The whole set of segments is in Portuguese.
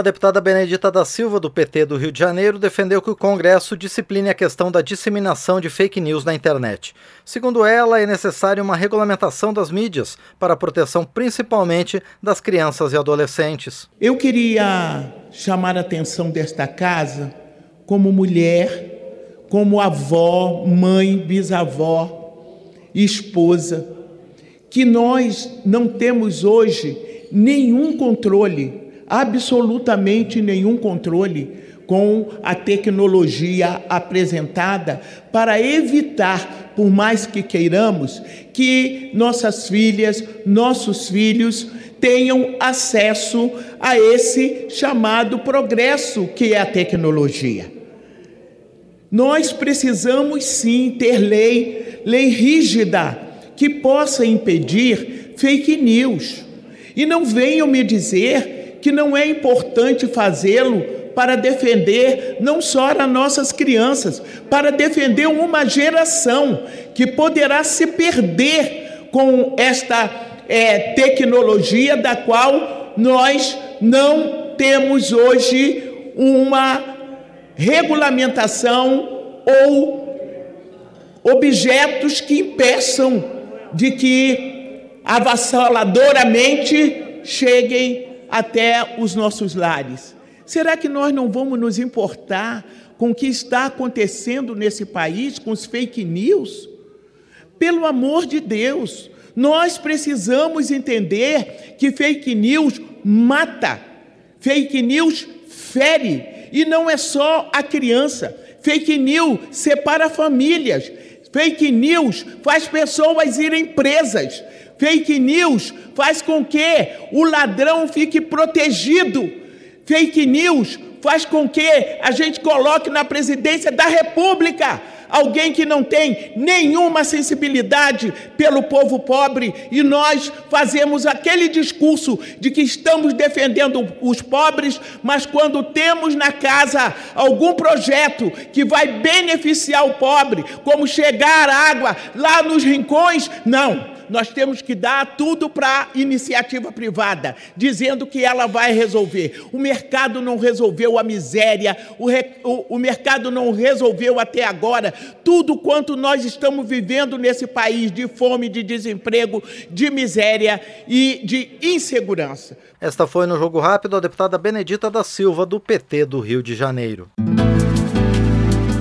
A deputada Benedita da Silva, do PT do Rio de Janeiro, defendeu que o Congresso discipline a questão da disseminação de fake news na internet. Segundo ela, é necessária uma regulamentação das mídias para a proteção principalmente das crianças e adolescentes. Eu queria chamar a atenção desta casa como mulher, como avó, mãe, bisavó, esposa, que nós não temos hoje nenhum controle absolutamente nenhum controle com a tecnologia apresentada para evitar, por mais que queiramos, que nossas filhas, nossos filhos tenham acesso a esse chamado progresso que é a tecnologia. Nós precisamos sim ter lei, lei rígida, que possa impedir fake news. E não venham me dizer que não é importante fazê-lo para defender não só as nossas crianças, para defender uma geração que poderá se perder com esta é, tecnologia da qual nós não temos hoje uma regulamentação ou objetos que impeçam de que avassaladoramente cheguem até os nossos lares. Será que nós não vamos nos importar com o que está acontecendo nesse país, com os fake news? Pelo amor de Deus, nós precisamos entender que fake news mata, fake news fere, e não é só a criança. Fake news separa famílias, fake news faz pessoas irem presas, Fake news faz com que o ladrão fique protegido. Fake news faz com que a gente coloque na presidência da República alguém que não tem nenhuma sensibilidade pelo povo pobre e nós fazemos aquele discurso de que estamos defendendo os pobres, mas quando temos na casa algum projeto que vai beneficiar o pobre, como chegar água lá nos rincões, não nós temos que dar tudo para a iniciativa privada, dizendo que ela vai resolver. O mercado não resolveu a miséria, o, re, o, o mercado não resolveu até agora tudo quanto nós estamos vivendo nesse país de fome, de desemprego, de miséria e de insegurança. Esta foi no Jogo Rápido a deputada Benedita da Silva, do PT do Rio de Janeiro.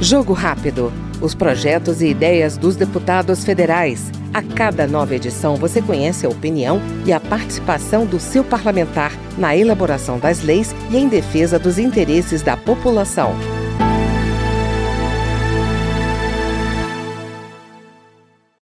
Jogo Rápido. Os projetos e ideias dos deputados federais. A cada nova edição você conhece a opinião e a participação do seu parlamentar na elaboração das leis e em defesa dos interesses da população.